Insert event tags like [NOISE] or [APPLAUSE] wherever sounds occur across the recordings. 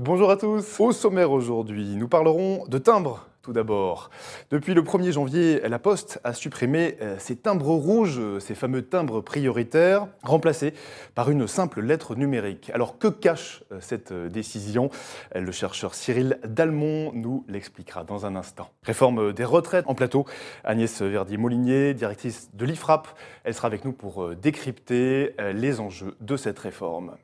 Bonjour à tous. Au sommaire aujourd'hui, nous parlerons de timbres tout d'abord. Depuis le 1er janvier, la Poste a supprimé euh, ces timbres rouges, ces fameux timbres prioritaires, remplacés par une simple lettre numérique. Alors que cache euh, cette euh, décision? Le chercheur Cyril Dalmont nous l'expliquera dans un instant. Réforme des retraites en plateau. Agnès Verdier-Molinier, directrice de l'IFRAP, elle sera avec nous pour décrypter les enjeux de cette réforme.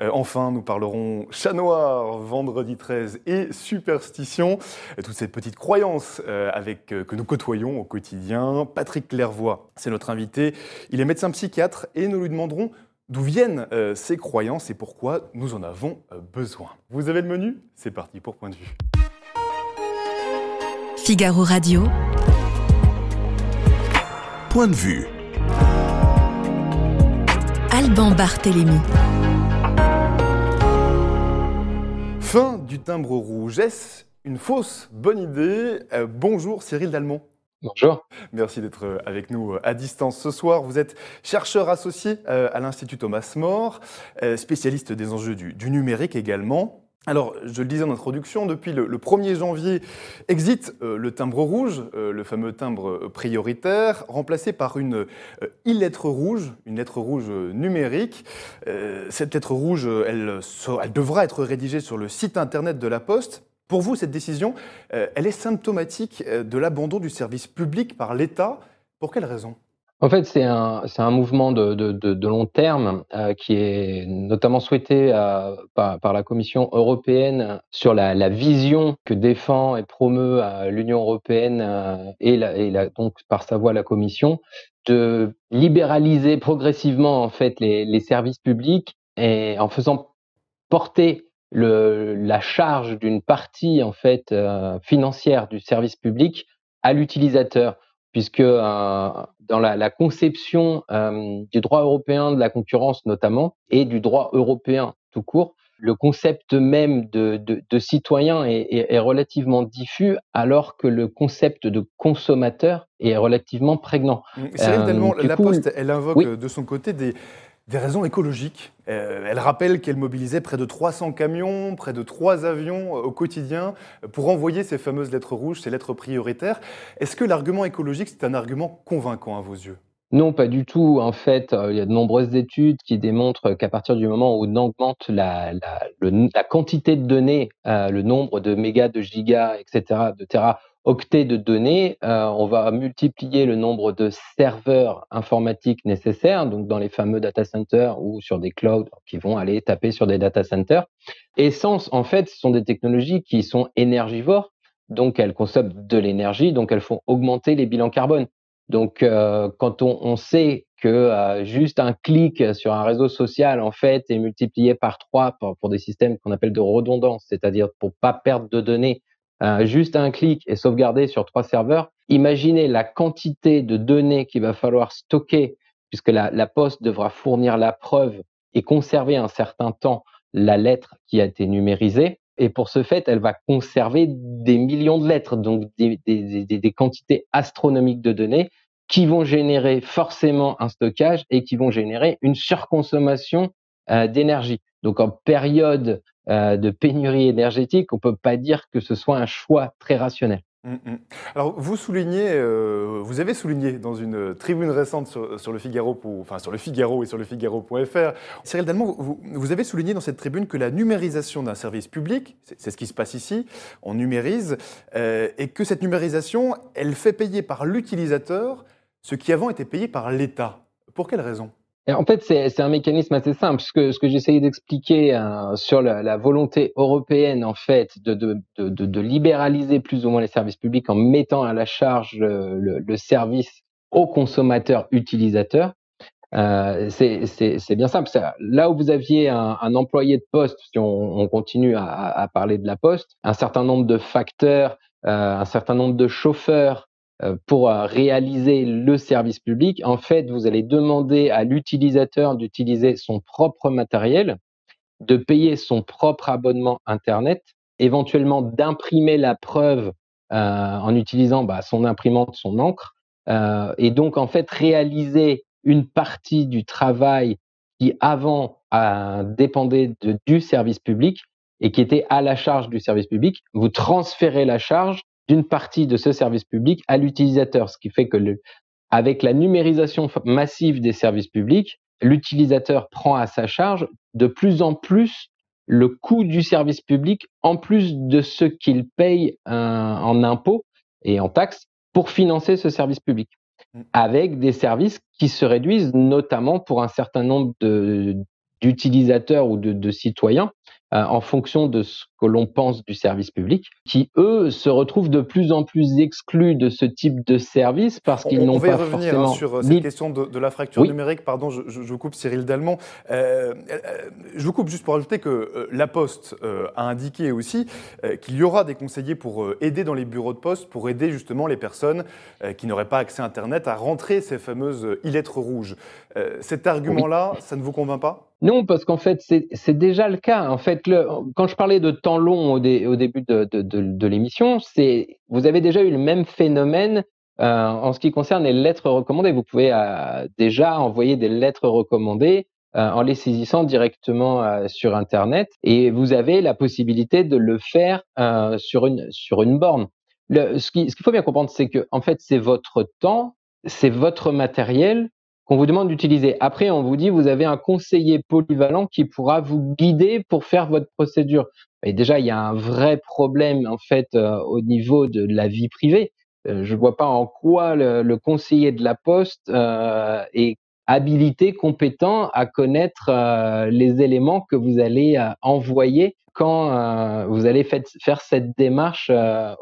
Euh, enfin, nous parlerons chat noir vendredi 13 et superstition, toutes ces petites croyances euh, avec, euh, que nous côtoyons au quotidien. Patrick Clairvoy, c'est notre invité. Il est médecin psychiatre et nous lui demanderons d'où viennent ces croyances et pourquoi nous en avons besoin. Vous avez le menu? C'est parti pour Point de vue. Figaro Radio. Point de vue. Alban Barthélémy. Fin du timbre rouge. Est-ce une fausse bonne idée? Euh, Bonjour Cyril Dalmont. Bonjour. Merci d'être euh, avec nous euh, à distance ce soir. Vous êtes chercheur associé à l'Institut Thomas More, spécialiste des enjeux du numérique également. Alors, je le disais en introduction, depuis le, 1er janvier, exit euh, le timbre rouge, euh, le fameux timbre euh, prioritaire, remplacé par une e-lettre rouge, une lettre rouge numérique. cette lettre rouge, elle, devra être rédigée sur le site internet de la Poste. Pour vous, cette décision, elle est symptomatique de l'abandon du service public par l'État. Pour quelle raison? En fait, c'est un, un mouvement de, de, long terme euh, qui est notamment souhaité euh, par, par, la Commission européenne sur la, la, vision que défend et promeut euh, l'Union européenne et, et donc par sa voix la Commission de libéraliser progressivement en fait les, les services publics et en faisant porter le, la charge d'une partie en fait financière du service public à l'utilisateur puisque euh, dans la, la conception euh, du droit européen de la concurrence notamment et du droit européen tout court, le concept même de, de, de citoyen est, est, est, relativement diffus, alors que le concept de consommateur est relativement prégnant. C'est euh, la Poste, elle invoque de son côté des, des raisons écologiques. Euh, elle rappelle qu'elle mobilisait près de 300 camions, près de 3 avions euh, au quotidien pour envoyer ces fameuses lettres rouges, ces lettres prioritaires. Est-ce que l'argument écologique, c'est un argument convaincant à vos yeux? Non, pas du tout. En fait, euh, il y a de nombreuses études qui démontrent qu'à partir du moment où on augmente la, la, quantité de données, le nombre de mégas, de gigas, etc., de terras octets de données, euh, on va multiplier le nombre de serveurs informatiques nécessaires, donc dans les fameux data centers ou sur des clouds qui vont aller taper sur des data centers. Essence, en fait, ce sont des technologies qui sont énergivores, donc elles consomment de l'énergie, donc elles font augmenter les bilans carbone. Donc, euh, quand on, on, sait que euh, juste un clic sur un réseau social, en fait, est multiplié par trois pour, pour des systèmes qu'on appelle de redondance, c'est-à-dire pour pas perdre de données euh, juste un clic et sauvegarder sur trois serveurs. Imaginez la quantité de données qu'il va falloir stocker puisque la, poste devra fournir la preuve et conserver un certain temps la lettre qui a été numérisée. Et pour ce fait, elle va conserver des millions de lettres, donc des quantités astronomiques de données qui vont générer forcément un stockage et qui vont générer une surconsommation euh, d'énergie. Donc en période euh, de pénurie énergétique, on peut pas dire que ce soit un choix très rationnel. Mmh, mmh. Alors, vous soulignez, euh, vous avez souligné dans une tribune récente sur, le Figaro, enfin sur le Figaro et sur le Figaro.fr, Cyril Dalmont, vous, avez souligné dans cette tribune que la numérisation d'un service public, c'est ce qui se passe ici, on numérise, euh, et que cette numérisation, elle fait payer par l'utilisateur ce qui avant était payé par l'État. Pour quelle raison? En fait, c'est un mécanisme assez simple. Ce que, ce que j'essayais d'expliquer euh, sur la, la, volonté européenne, en fait, de, de, de, de, libéraliser plus ou moins les services publics en mettant à la charge le, le, service aux consommateurs utilisateurs, euh, c'est bien simple. Là où vous aviez un, un employé de poste, si on, on continue à, à, parler de la poste, un certain nombre de facteurs, euh, un certain nombre de chauffeurs, euh, pour euh, réaliser le service public, en fait, vous allez demander à l'utilisateur d'utiliser son propre matériel, de payer son propre abonnement Internet, éventuellement d'imprimer la preuve euh, en utilisant bah, son imprimante, son encre, euh, et donc en fait réaliser une partie du travail qui avant dépendait de, du service public et qui était à la charge du service public, vous transférez la charge d'une partie de ce service public à l'utilisateur, ce qui fait que le, avec la numérisation massive des services publics, l'utilisateur prend à sa charge de plus en plus le coût du service public en plus de ce qu'il paye euh, en impôts et en taxes pour financer ce service public, mmh. avec des services qui se réduisent notamment pour un certain nombre d'utilisateurs ou de, citoyens euh, en fonction de ce que l'on pense du service public, qui eux se retrouvent de plus en plus exclus de ce type de service parce qu'ils n'ont pas forcément. On va revenir sur euh, cette question de, la fracture numérique. Pardon, je, vous coupe Cyril Dalmont. Euh, je vous coupe juste pour ajouter que La Poste a indiqué aussi qu'il y aura des conseillers pour aider dans les bureaux de poste, pour aider justement les personnes qui n'auraient pas accès à Internet à rentrer ces fameuses e-lettres rouges. cet argument-là, ça ne vous convainc pas? Non, parce qu'en fait, c'est déjà le cas. En fait, le, quand je parlais de temps long au, début de, de, de, de l'émission, c'est vous avez déjà eu le même phénomène euh, en ce qui concerne les lettres recommandées. Vous pouvez euh, déjà envoyer des lettres recommandées euh, en les saisissant directement euh, sur Internet, et vous avez la possibilité de le faire euh, sur une sur une borne. Le, ce qu'il ce faut bien comprendre, c'est que en fait, c'est votre temps, c'est votre matériel qu'on vous demande d'utiliser. Après, on vous dit, vous avez un conseiller polyvalent qui pourra vous guider pour faire votre procédure. Et déjà, il y a un vrai problème en fait euh, au niveau de la vie privée. Euh, je ne vois pas en quoi le, conseiller de la Poste euh, est habilité, compétent à connaître les éléments que vous allez envoyer quand euh, vous allez faire cette démarche euh,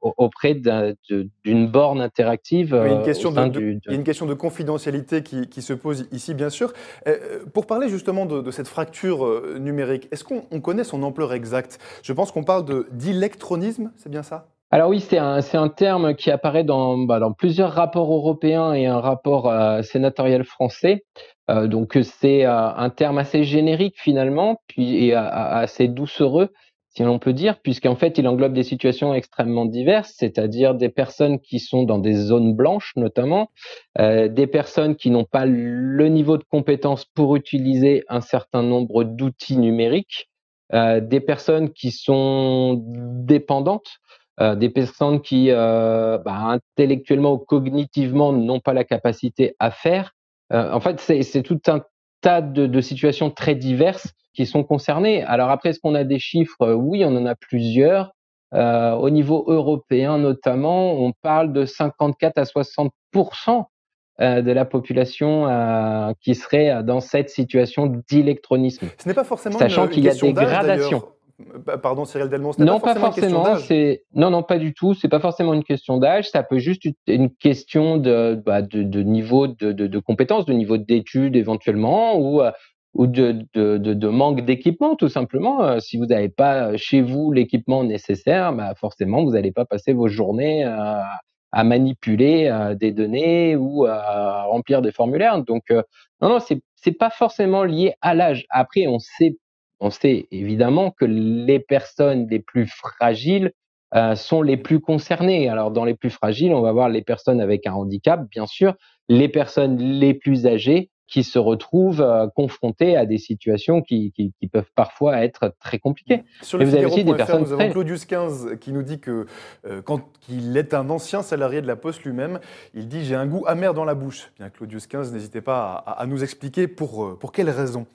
auprès d'une borne interactive. il, y a une question de, une question de confidentialité qui, se pose ici, bien sûr. Euh, pour parler justement de, cette fracture numérique, est-ce qu'on connaît son ampleur exacte? Je pense qu'on parle d'électronisme, c'est bien ça? Alors oui, c'est un, un, terme qui apparaît dans, bah, dans, plusieurs rapports européens et un rapport sénatorial français. Euh, donc c'est euh, un terme assez générique finalement, puis et assez doucereux, si l'on peut dire, puisqu'en fait il englobe des situations extrêmement diverses, c'est-à-dire des personnes qui sont dans des zones blanches notamment, euh, des personnes qui n'ont pas le niveau de compétence pour utiliser un certain nombre d'outils numériques, des personnes qui sont dépendantes. des personnes qui, bah, intellectuellement ou cognitivement, n'ont pas la capacité à faire, euh, en fait, c'est tout un tas de, situations très diverses qui sont concernées. Alors après, est-ce qu'on a des chiffres? Oui, on en a plusieurs. Euh, au niveau européen notamment, on parle de 54 à 60% euh, de la population qui serait dans cette situation d'électronisme. Ce n'est pas forcément Sachant qu'il y a des gradations. Bah, pardon, Cyril Delmont, non, pas, forcément. C'est non, non, pas du tout. C'est pas forcément une question d'âge. Ça peut juste être une question de, bah, de, de, niveau de, de, de compétences, de niveau d'études éventuellement, ou euh, ou de, de, de, manque d'équipement, tout simplement. Euh, si vous n'avez pas chez vous l'équipement nécessaire, bah forcément, vous n'allez pas passer vos journées à, à manipuler des données ou à remplir des formulaires. Donc, non, non, c'est c'est pas forcément lié à l'âge. Après, on sait on sait évidemment que les personnes les plus fragiles euh, sont les plus concernées. Alors dans les plus fragiles, on va voir les personnes avec un handicap, bien sûr, les personnes les plus âgées qui se retrouvent euh, confrontés à des situations qui, qui, qui, peuvent parfois être très compliquées. Sur le vous avez aussi des personnes nous avons Claudius 15 qui nous dit que euh, quand il est un ancien salarié de la Poste lui-même, il dit j'ai un goût amer dans la bouche. Bien Claudius 15, n'hésitez pas à, à, nous expliquer pour, euh, pour quelles raisons.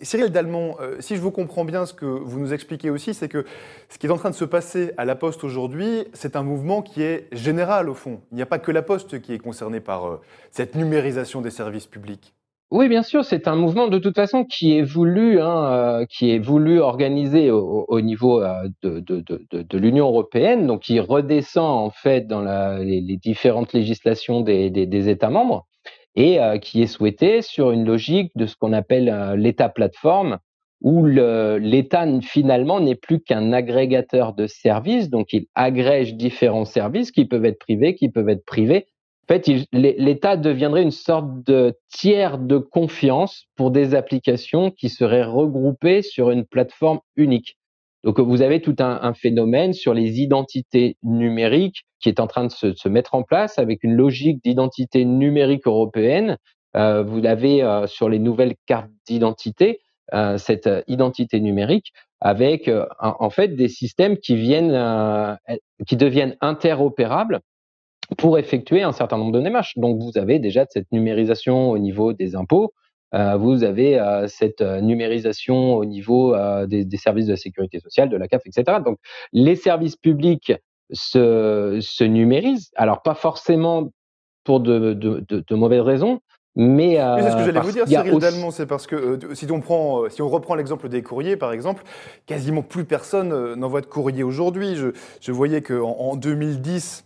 Cyril Dalmont, si je vous comprends bien, ce que vous nous expliquez aussi, c'est que ce qui est en train de se passer à la Poste aujourd'hui, c'est un mouvement qui est général au fond. Il n'y a pas que la Poste qui est concernée par cette numérisation des services publics. Oui, bien sûr, c'est un mouvement de toute façon qui est voulu, hein, euh, qui est voulu organiser au, niveau euh, de, l'Union européenne, donc qui redescend en fait dans les, différentes législations des États membres et euh, qui est souhaité sur une logique de ce qu'on appelle l'État plateforme, où l'État finalement n'est plus qu'un agrégateur de services, donc il agrège différents services qui peuvent être privés, qui peuvent être privés, en fait, l'État deviendrait une sorte de tiers de confiance pour des applications qui seraient regroupées sur une plateforme unique. Donc, vous avez tout un, phénomène sur les identités numériques qui est en train de se, mettre en place avec une logique d'identité numérique européenne. Euh, vous l'avez euh, sur les nouvelles cartes d'identité, euh, cette identité numérique avec en fait des systèmes qui viennent, qui deviennent interopérables pour effectuer un certain nombre de démarches. Donc vous avez déjà cette numérisation au niveau des impôts, euh, vous avez euh, cette euh, numérisation au niveau des, des, services de la sécurité sociale, de la CAF, etc. Donc les services publics se, se numérisent, alors pas forcément pour de, de, de, de mauvaises raisons, mais euh, c'est ce que j'allais vous dire, Cyril aussi... c'est parce que si on prend, si on reprend l'exemple des courriers, par exemple, quasiment plus personne n'envoie de courrier aujourd'hui. Je, je, voyais qu'en en 2010,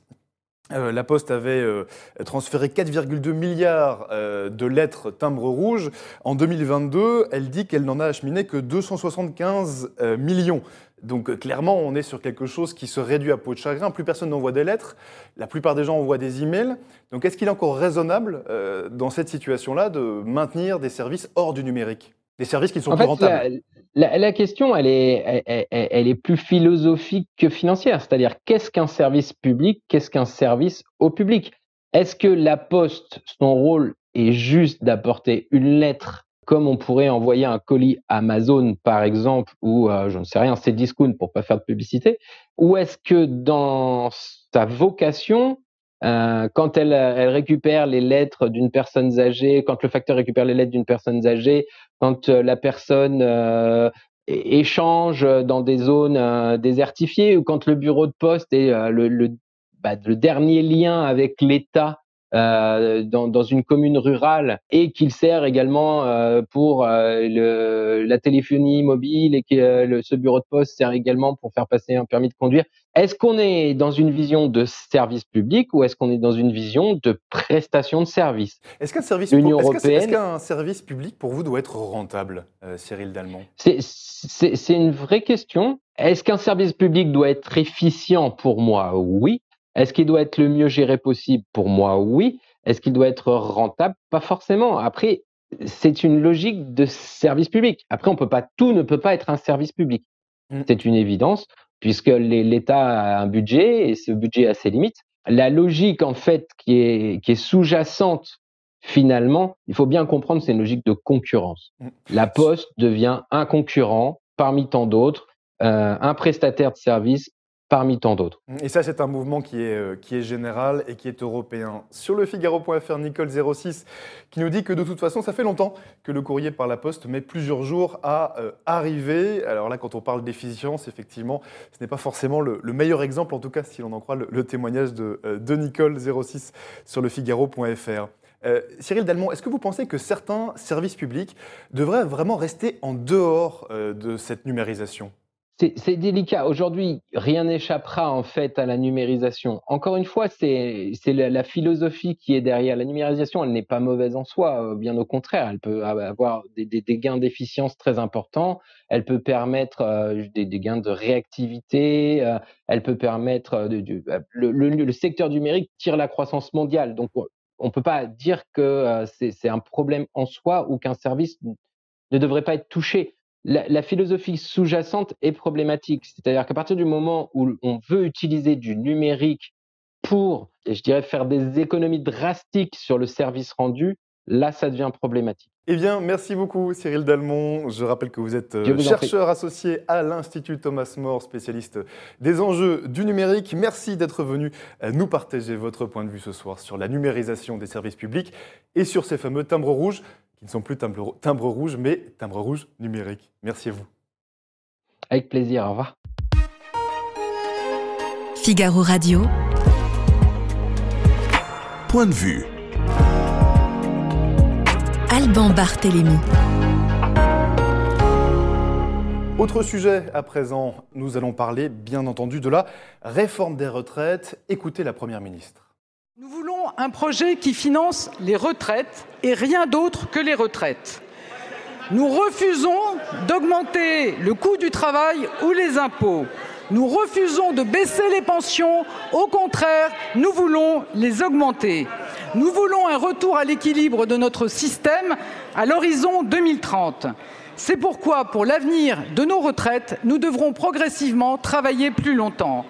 euh, la Poste avait euh, transféré 4,2 milliards euh, de lettres timbres rouges. En 2022, elle dit qu'elle n'en a acheminé que 275 millions. Donc clairement, on est sur quelque chose qui se réduit à peau de chagrin. Plus personne n'envoie des lettres. La plupart des gens envoient des emails. Donc est-ce qu'il est encore raisonnable dans cette situation-là de maintenir des services hors du numérique? Des services qui sont plus rentables. la, question, elle est, elle, est plus philosophique que financière. C'est-à-dire, qu'est-ce qu'un service public Qu'est-ce qu'un service au public? Est-ce que la Poste, son rôle est juste d'apporter une lettre comme on pourrait envoyer un colis Amazon, par exemple, ou euh, je ne sais rien, c'est Discount pour pas faire de publicité, ou est-ce que dans sa vocation, euh, quand elle, elle, récupère les lettres d'une personne âgée, quand le facteur récupère les lettres d'une personne âgée, quand euh, la personne euh, échange dans des zones euh, désertifiées, ou quand le bureau de poste est le, bah, le dernier lien avec l'État euh, dans, dans, une commune rurale et qu'il sert également euh, pour euh, le, la téléphonie mobile et que ce bureau de poste sert également pour faire passer un permis de conduire. Est-ce qu'on est dans une vision de service public ou est-ce qu'on est dans une vision de prestation de service? Est-ce qu'un service, est service public pour vous doit être rentable, Cyril Dalmont? C'est une vraie question. Est-ce qu'un service public doit être efficient pour moi? Oui. Est-ce qu'il doit être le mieux géré possible? Pour moi, oui. Est-ce qu'il doit être rentable? Pas forcément. Après, c'est une logique de service public. Après, on peut pas, tout ne peut pas être un service public. Mm. C'est une évidence, puisque l'État a un budget et ce budget a ses limites. La logique, en fait, qui est, qui est sous-jacente, finalement, il faut bien comprendre, c'est une logique de concurrence. Mm. La Poste devient un concurrent parmi tant d'autres, euh, un prestataire de service parmi tant d'autres. Et ça, c'est un mouvement qui est, euh, général et qui est européen. Sur le Figaro.fr, Nicole06 qui nous dit que de toute façon, ça fait longtemps que le courrier par la poste met plusieurs jours à euh, arriver. Alors là, quand on parle d'efficience, effectivement, ce n'est pas forcément le, meilleur exemple, en tout cas, si l'on en croit le, témoignage de, euh, de Nicole06 sur le Figaro.fr. Cyril Dalmont, est-ce que vous pensez que certains services publics devraient vraiment rester en dehors de cette numérisation? C'est délicat. Aujourd'hui, rien n'échappera en fait à la numérisation. Encore une fois, c'est la, philosophie qui est derrière. La numérisation, elle n'est pas mauvaise en soi, euh, bien au contraire. Elle peut avoir des, des, gains d'efficience très importants. Elle peut permettre euh, des, gains de réactivité. Euh, elle peut permettre le, secteur numérique tire la croissance mondiale. Donc, on peut pas dire que c'est un problème en soi ou qu'un service ne devrait pas être touché la, philosophie sous-jacente est problématique. C'est-à-dire qu'à partir du moment où on veut utiliser du numérique pour, je dirais, faire des économies drastiques sur le service rendu, là, ça devient problématique. Eh bien, merci beaucoup Cyril Dalmont. Je rappelle que vous êtes euh, chercheur associé à l'Institut Thomas More, spécialiste des enjeux du numérique. Merci d'être venu euh, nous partager votre point de vue ce soir sur la numérisation des services publics et sur ces fameux timbres rouges qui ne sont plus timbres, rouges, mais timbres rouges numériques. Merci à vous. Avec plaisir, au revoir. Figaro Radio. Point de vue. Alban Barthélémy. Autre sujet à présent, nous allons parler bien entendu de la réforme des retraites. Écoutez la Première ministre. Nous voulons un projet qui finance les retraites et rien d'autre que les retraites. Nous refusons d'augmenter le coût du travail ou les impôts. Nous refusons de baisser les pensions. Au contraire, nous voulons les augmenter. Nous voulons un retour à l'équilibre de notre système à l'horizon 2030. C'est pourquoi, pour l'avenir de nos retraites, nous devrons progressivement travailler plus longtemps.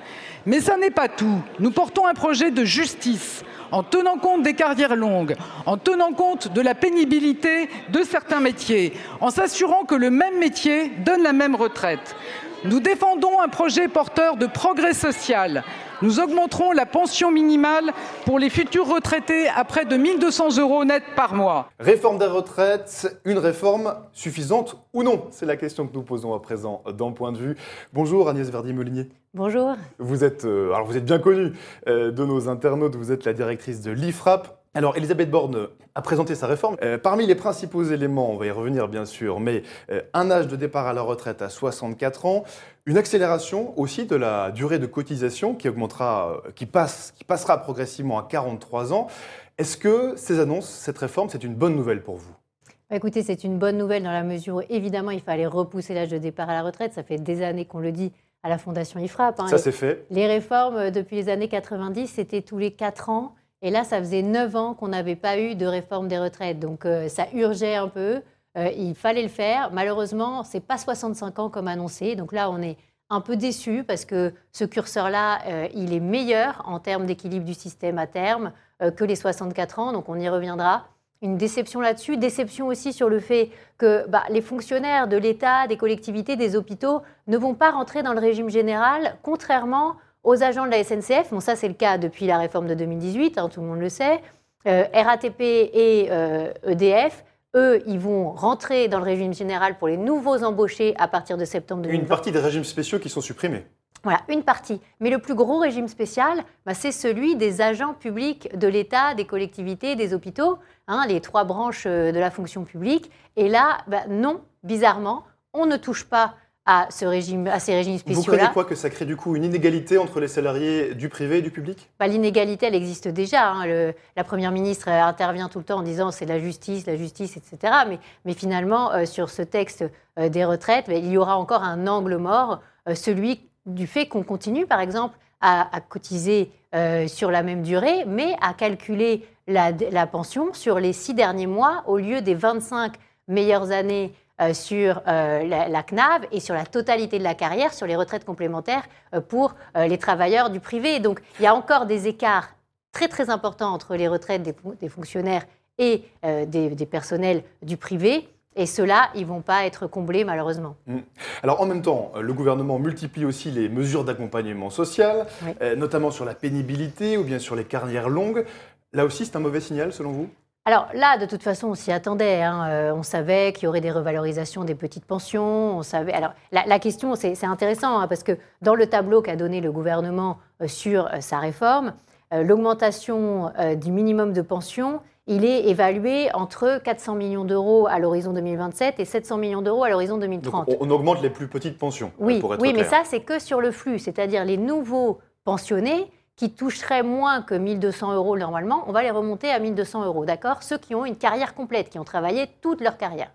Mais ça n'est pas tout. Nous portons un projet de justice en tenant compte des carrières longues, en tenant compte de la pénibilité de certains métiers, en s'assurant que le même métier donne la même retraite. Nous défendons un projet porteur de progrès social. Nous augmenterons la pension minimale pour les futurs retraités à près de 1200 euros net par mois. Réforme des retraites, une réforme suffisante ou non? C'est la question que nous posons à présent dans Point de vue. Bonjour Agnès Verdi-Molinier. Bonjour. Vous êtes, euh, alors vous êtes bien connue euh, de nos internautes, vous êtes la directrice de l'IFRAP. Alors, Elisabeth Borne a présenté sa réforme. Euh, parmi les principaux éléments, on va y revenir bien sûr, mais un âge de départ à la retraite à 64 ans, une accélération aussi de la durée de cotisation qui augmentera, qui, passe, qui passera progressivement à 43 ans. Est-ce que ces annonces, cette réforme, c'est une bonne nouvelle pour vous? Bah, Écoutez, c'est une bonne nouvelle dans la mesure où, évidemment, il fallait repousser l'âge de départ à la retraite. Ça fait des années qu'on le dit à la Fondation IFRAP. Hein. Ça, c'est fait. Les réformes, depuis les années 90, c'était tous les 4 ans. Et là, ça faisait 9 ans qu'on n'avait pas eu de réforme des retraites. Donc euh, ça urgeait un peu. Euh, il fallait le faire. Malheureusement, ce n'est pas 65 ans comme annoncé. Donc là, on est un peu déçu parce que ce curseur-là, euh, il est meilleur en termes d'équilibre du système à terme que les 64 ans. Donc on y reviendra. Une déception là-dessus, déception aussi sur le fait que bah, les fonctionnaires de l'État, des collectivités, des hôpitaux ne vont pas rentrer dans le régime général, contrairement aux agents de la SNCF. Bon, ça, c'est le cas depuis la réforme de 2018, hein, tout le monde le sait. Euh, RATP et EDF, euh, e eux, ils vont rentrer dans le régime général pour les nouveaux embauchés à partir de septembre 2020. Une partie des régimes spéciaux qui sont supprimés. Voilà, une partie. Mais le plus gros régime spécial, bah, c'est celui des agents publics de l'État, des collectivités, des hôpitaux, hein, les trois branches euh, de la fonction publique. Et là, bah, non, bizarrement, on ne touche pas à, ce régime, à ces régimes spéciaux-là. Vous croyez quoi que ça crée du coup une inégalité entre les salariés du privé et du public? Bah, L'inégalité, elle existe déjà. Hein. la Première ministre intervient tout le temps en disant c'est la justice, la justice, etc. Mais, mais finalement, euh, sur ce texte euh, des retraites, bah, il y aura encore un angle mort, euh, celui du fait qu'on continue, par exemple, à, cotiser sur la même durée, mais à calculer la, pension sur les six derniers mois au lieu des 25 meilleures années euh, sur euh, la, CNAV et sur la totalité de la carrière, sur les retraites complémentaires euh, pour les travailleurs du privé. Donc il y a encore des écarts très très importants entre les retraites des, fonctionnaires et des, personnels du privé. Et ceux-là, ils ne vont pas être comblés malheureusement. Mmh. Alors en même temps, le gouvernement multiplie aussi les mesures d'accompagnement social, notamment sur la pénibilité ou bien sur les carrières longues. Là aussi, c'est un mauvais signal selon vous? Alors là, de toute façon, on s'y attendait. Hein. Euh, on savait qu'il y aurait des revalorisations des petites pensions. On savait. Alors la, question, c'est intéressant hein, parce que dans le tableau qu'a donné le gouvernement euh, sur euh, sa réforme, l'augmentation du minimum de pension, il est évalué entre 400 millions d'euros à l'horizon 2027 et 700 millions d'euros à l'horizon 2030. on augmente les plus petites pensions. Oui, pour être oui, mais ça, c'est que sur le flux, c'est-à-dire les nouveaux pensionnés qui toucheraient moins que 1200 euros normalement, on va les remonter à 1200 euros, d'accord? Ceux qui ont une carrière complète, qui ont travaillé toute leur carrière.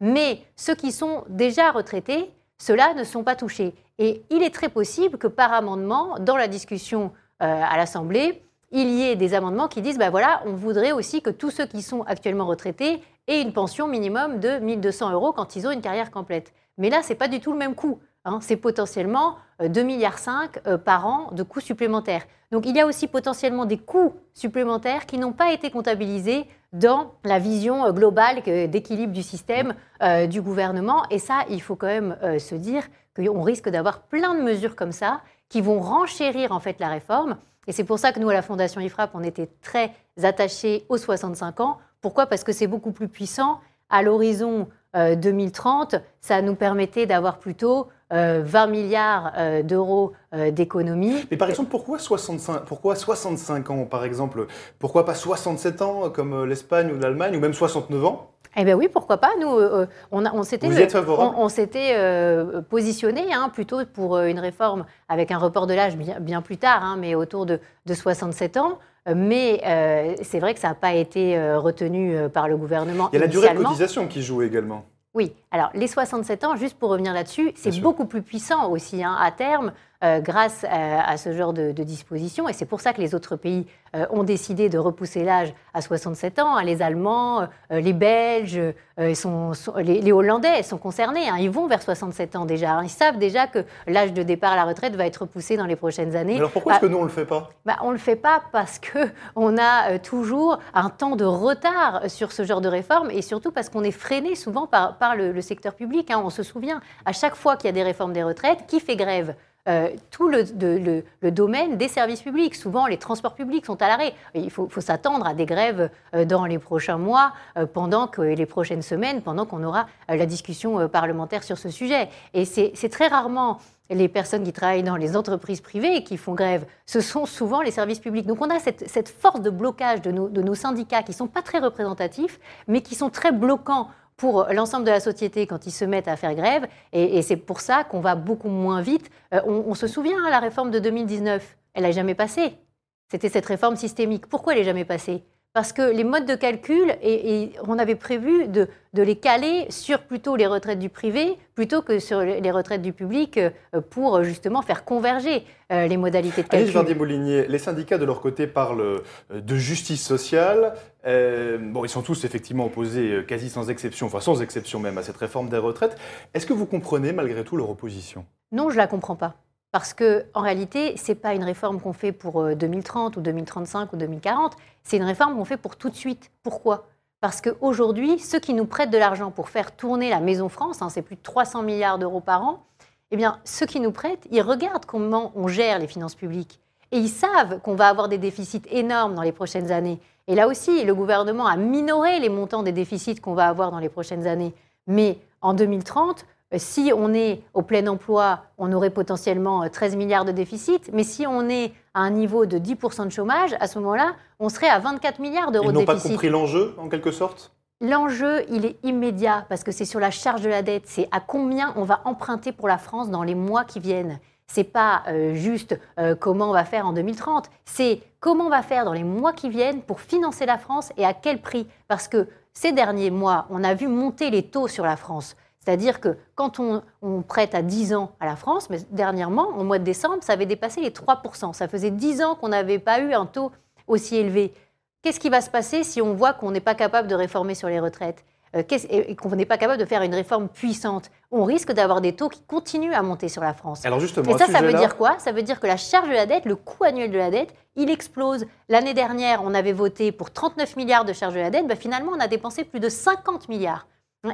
Mais ceux qui sont déjà retraités, ceux-là ne sont pas touchés. Et il est très possible que par amendement, dans la discussion euh, à l'Assemblée, il y ait des amendements qui disent, ben voilà, on voudrait aussi que tous ceux qui sont actuellement retraités aient une pension minimum de 1200 euros quand ils ont une carrière complète. Mais là, ce n'est pas du tout le même coût. Hein, c'est potentiellement 2,5 euh, milliards euh, par an de coûts supplémentaires. Donc il y a aussi potentiellement des coûts supplémentaires qui n'ont pas été comptabilisés dans la vision euh, globale d'équilibre du système du gouvernement. Et ça, il faut quand même se dire qu'on risque d'avoir plein de mesures comme ça qui vont renchérir en fait la réforme. Et c'est pour ça que nous, à la Fondation IFRAP, on était très attachés aux 65 ans. Pourquoi? Parce que c'est beaucoup plus puissant. À l'horizon 2030, ça nous permettait d'avoir plutôt 20 euh, milliards euh, d'euros euh, d'économies. Mais par exemple, pourquoi 65, pourquoi 65 ans, par exemple? Pourquoi pas 67 ans comme l'Espagne ou l'Allemagne, ou même 69 ans? Eh bien oui, pourquoi pas. Nous, on, on s'était, on, s'était positionné hein, plutôt pour une réforme avec un report de l'âge bien, bien, plus tard, hein, mais autour de, de 67 ans. Mais c'est vrai que ça n'a pas été retenu par le gouvernement. Il y a la durée de cotisation qui joue également. Oui, alors les 67 ans, juste pour revenir là-dessus, c'est beaucoup plus puissant aussi hein, à terme. Euh, grâce à, ce genre de, dispositions. Et c'est pour ça que les autres pays euh, ont décidé de repousser l'âge à 67 ans. Hein. Les Allemands, euh, les Belges, sont, les, Hollandais sont concernés. Hein. Ils vont vers 67 ans déjà. Ils savent déjà que l'âge de départ à la retraite va être repoussé dans les prochaines années. alors pourquoi est-ce que nous, on ne le fait pas? bah, On ne le fait pas parce qu'on [LAUGHS] a toujours un temps de retard sur ce genre de réforme et surtout parce qu'on est freiné souvent par, par le, secteur public. Hein. On se souvient, à chaque fois qu'il y a des réformes des retraites, qui fait grève? Euh, tout le, domaine des services publics. Souvent, les transports publics sont à l'arrêt. Il faut, s'attendre à des grèves euh, dans les prochains mois, euh, pendant que les prochaines semaines, pendant qu'on aura la discussion parlementaire sur ce sujet. Et c'est très rarement les personnes qui travaillent dans les entreprises privées qui font grève, ce sont souvent les services publics. Donc on a cette, force de blocage de nos, de nos syndicats qui ne sont pas très représentatifs, mais qui sont très bloquants pour l'ensemble de la société quand ils se mettent à faire grève. Et, c'est pour ça qu'on va beaucoup moins vite. Euh, on, se souvient, hein, la réforme de 2019, elle n'a jamais passé. C'était cette réforme systémique. Pourquoi elle n'est jamais passée? Parce que les modes de calcul, et, on avait prévu de, les caler sur plutôt les retraites du privé plutôt que sur les retraites du public euh, pour justement faire converger euh, les modalités de calcul. Agnès molinier les syndicats de leur côté parlent euh, de justice sociale. bon, ils sont tous effectivement opposés quasi sans exception, enfin sans exception même à cette réforme des retraites. Est-ce que vous comprenez malgré tout leur opposition? Non, je ne la comprends pas. Parce que en réalité, ce n'est pas une réforme qu'on fait pour 2030 ou 2035 ou 2040, c'est une réforme qu'on fait pour tout de suite. Pourquoi? Parce qu'aujourd'hui, ceux qui nous prêtent de l'argent pour faire tourner la Maison France, hein, c'est plus de 300 milliards d'euros par an, eh bien, ceux qui nous prêtent, ils regardent comment on gère les finances publiques. Et ils savent qu'on va avoir des déficits énormes dans les prochaines années. Et là aussi, le gouvernement a minoré les montants des déficits qu'on va avoir dans les prochaines années. Mais en 2030, euh, si on est au plein emploi, on aurait potentiellement 13 euh, milliards de déficit, mais si on est à un niveau de 10% de chômage, à ce moment-là, on serait à 24 milliards d'euros de déficit. Ils n'ont pas compris l'enjeu, en quelque sorte? L'enjeu, il est immédiat, parce que c'est sur la charge de la dette, c'est à combien on va emprunter pour la France dans les mois qui viennent. C'est pas euh, juste comment on va faire en 2030, c'est comment on va faire dans les mois qui viennent pour financer la France et à quel prix. Parce que ces derniers mois, on a vu monter les taux sur la France. C'est-à-dire que quand on, prête à 10 ans à la France, mais dernièrement, au mois de décembre, ça avait dépassé les 3%. Ça faisait 10 ans qu'on n'avait pas eu un taux aussi élevé. Qu'est-ce qui va se passer si on voit qu'on n'est pas capable de réformer sur les retraites euh, et qu'on n'est pas capable de faire une réforme puissante? On risque d'avoir des taux qui continuent à monter sur la France. Alors justement, et ça, ça veut dire quoi? Ça veut dire que la charge de la dette, le coût annuel de la dette, il explose. L'année dernière, on avait voté pour 39 milliards de charge de la dette. Ben, finalement, on a dépensé plus de 50 milliards.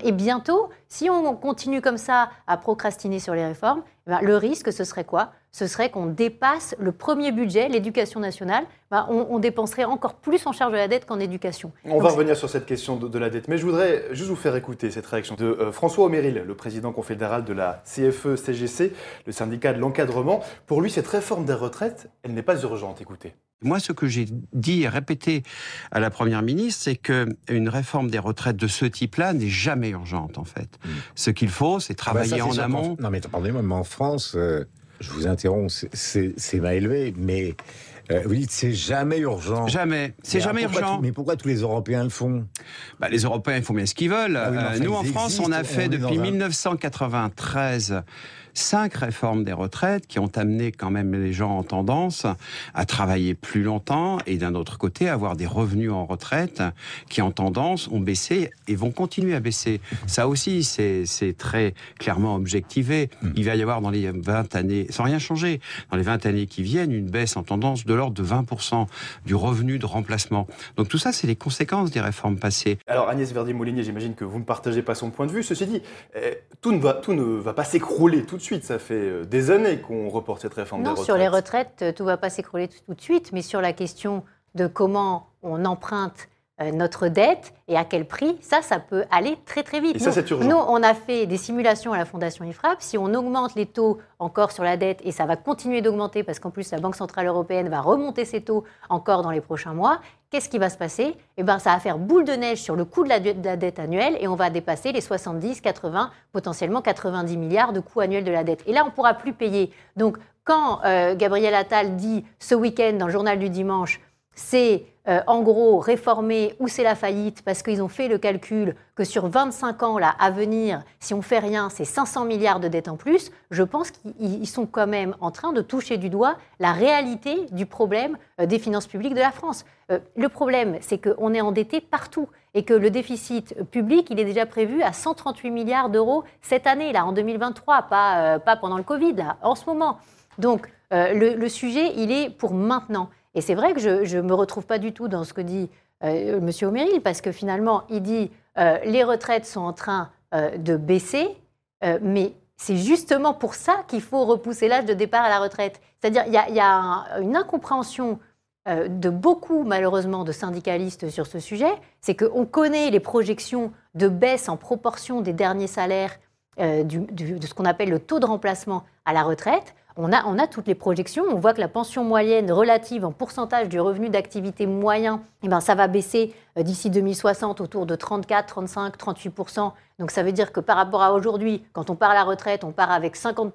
Et bientôt, si on continue comme ça à procrastiner sur les réformes, eh ben, le risque, ce serait quoi? Ce serait qu'on dépasse le premier budget, l'éducation nationale. Ben, on, dépenserait encore plus en charge de la dette qu'en éducation. On va revenir sur cette question de, la dette, mais je voudrais juste vous faire écouter cette réaction de euh, François Oméril, le président confédéral de la CFE-CGC, le syndicat de l'encadrement. Pour lui, cette réforme des retraites, elle n'est pas urgente. Écoutez. Moi, ce que j'ai dit et répété à la Première ministre, c'est qu'une réforme des retraites de ce type-là n'est jamais urgente, en fait. Hmm. Ce qu'il faut, c'est ah bah travailler en amont. Non, mais pardonnez-moi, mais en France, euh, je vous interromps, c'est mal élevé, mais euh, vous dites c'est jamais urgent. Jamais. C'est jamais urgent. mais pourquoi tous les Européens le font? Bah, Les Européens font bien ce qu'ils veulent. Ah euh, nous, en France, on a fait depuis 1993 cinq réformes des retraites qui ont amené quand même les gens en tendance à travailler plus longtemps et d'un autre côté avoir des revenus en retraite qui en tendance ont baissé et vont continuer à baisser. Ça aussi, c'est très clairement objectivé. Hmm. Il va y avoir dans les 20 années, sans rien changer, dans les 20 années qui viennent, une baisse en tendance de l'ordre de 20% du revenu de remplacement. Donc tout ça, c'est les conséquences des réformes passées. Alors Agnès Verdier-Molinier, j'imagine que vous ne partagez pas son point de vue. Ceci dit, eh, tout, ne va, tout ne va pas s'écrouler tout de suite. Ça fait euh, des années qu'on reporte cette réforme non, des retraites. Sur les retraites, euh, tout ne va pas s'écrouler tout de suite, mais sur la question de comment on emprunte notre dette et à quel prix, ça, ça peut aller très très vite. Et ça, urgent. Nous, on a fait des simulations à la Fondation IFRAP. Si on augmente les taux encore sur la dette, et ça va continuer d'augmenter parce qu'en plus, la Banque Centrale Européenne va remonter ses taux encore dans les prochains mois, qu'est-ce qui va se passer? Eh bien, ça va faire boule de neige sur le coût de la, dette annuelle et on va dépasser les 70, 80, potentiellement 90 milliards de coût annuel de la dette. Et là, on ne pourra plus payer. Donc, quand euh, Gabriel Attal dit ce week-end dans le journal du dimanche, c'est euh, en gros, réformer ou c'est la faillite parce qu'ils ont fait le calcul que sur 25 ans là, à venir, si on fait rien, c'est 500 milliards de dettes en plus, je pense qu'ils sont quand même en train de toucher du doigt la réalité du problème euh, des finances publiques de la France. Euh, le problème, c'est qu'on est endetté partout et que le déficit public, il est déjà prévu à 138 milliards d'euros cette année, là, en 2023, pas, pas pendant le Covid, là, en ce moment. Donc, le, le sujet, il est pour maintenant. Et c'est vrai que je ne me retrouve pas du tout dans ce que dit euh, M. Omeril, parce que finalement, il dit euh, les retraites sont en train euh, de baisser, euh, mais c'est justement pour ça qu'il faut repousser l'âge de départ à la retraite. C'est-à-dire qu'il y, a un, une incompréhension de beaucoup, malheureusement, de syndicalistes sur ce sujet, c'est qu'on connaît les projections de baisse en proportion des derniers salaires du, de ce qu'on appelle le taux de remplacement à la retraite on a, toutes les projections. On voit que la pension moyenne relative en pourcentage du revenu d'activité moyen, eh ben, ça va baisser euh, d'ici 2060 autour de 34, 35, 38% Donc ça veut dire que par rapport à aujourd'hui, quand on part à la retraite, on part avec 50